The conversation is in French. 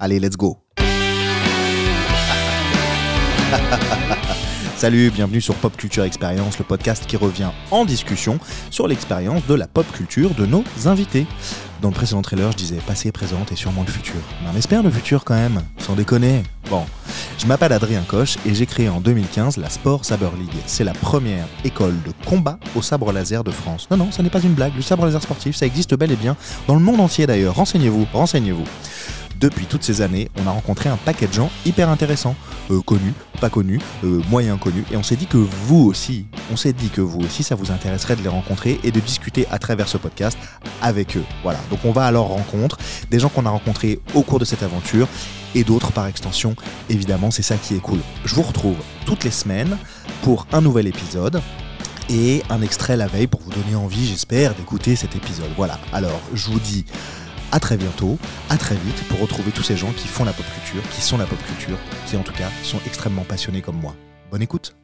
Allez, let's go Salut, bienvenue sur Pop Culture Experience, le podcast qui revient en discussion sur l'expérience de la pop culture de nos invités. Dans le précédent trailer, je disais passé, présent et sûrement le futur. Mais on espère le futur quand même, sans déconner. Bon, je m'appelle Adrien Coche et j'ai créé en 2015 la Sport Saber League. C'est la première école de combat au sabre laser de France. Non, non, ce n'est pas une blague, le sabre laser sportif, ça existe bel et bien dans le monde entier d'ailleurs. Renseignez-vous, renseignez-vous. Depuis toutes ces années, on a rencontré un paquet de gens hyper intéressants, euh, connus, pas connus, euh, moyen connus, et on s'est dit que vous aussi, on s'est dit que vous aussi, ça vous intéresserait de les rencontrer et de discuter à travers ce podcast avec eux. Voilà, donc on va à leur rencontre, des gens qu'on a rencontrés au cours de cette aventure, et d'autres par extension, évidemment, c'est ça qui est cool. Je vous retrouve toutes les semaines pour un nouvel épisode et un extrait la veille pour vous donner envie, j'espère, d'écouter cet épisode. Voilà, alors je vous dis à très bientôt, à très vite pour retrouver tous ces gens qui font la pop culture, qui sont la pop culture, qui en tout cas sont extrêmement passionnés comme moi. Bonne écoute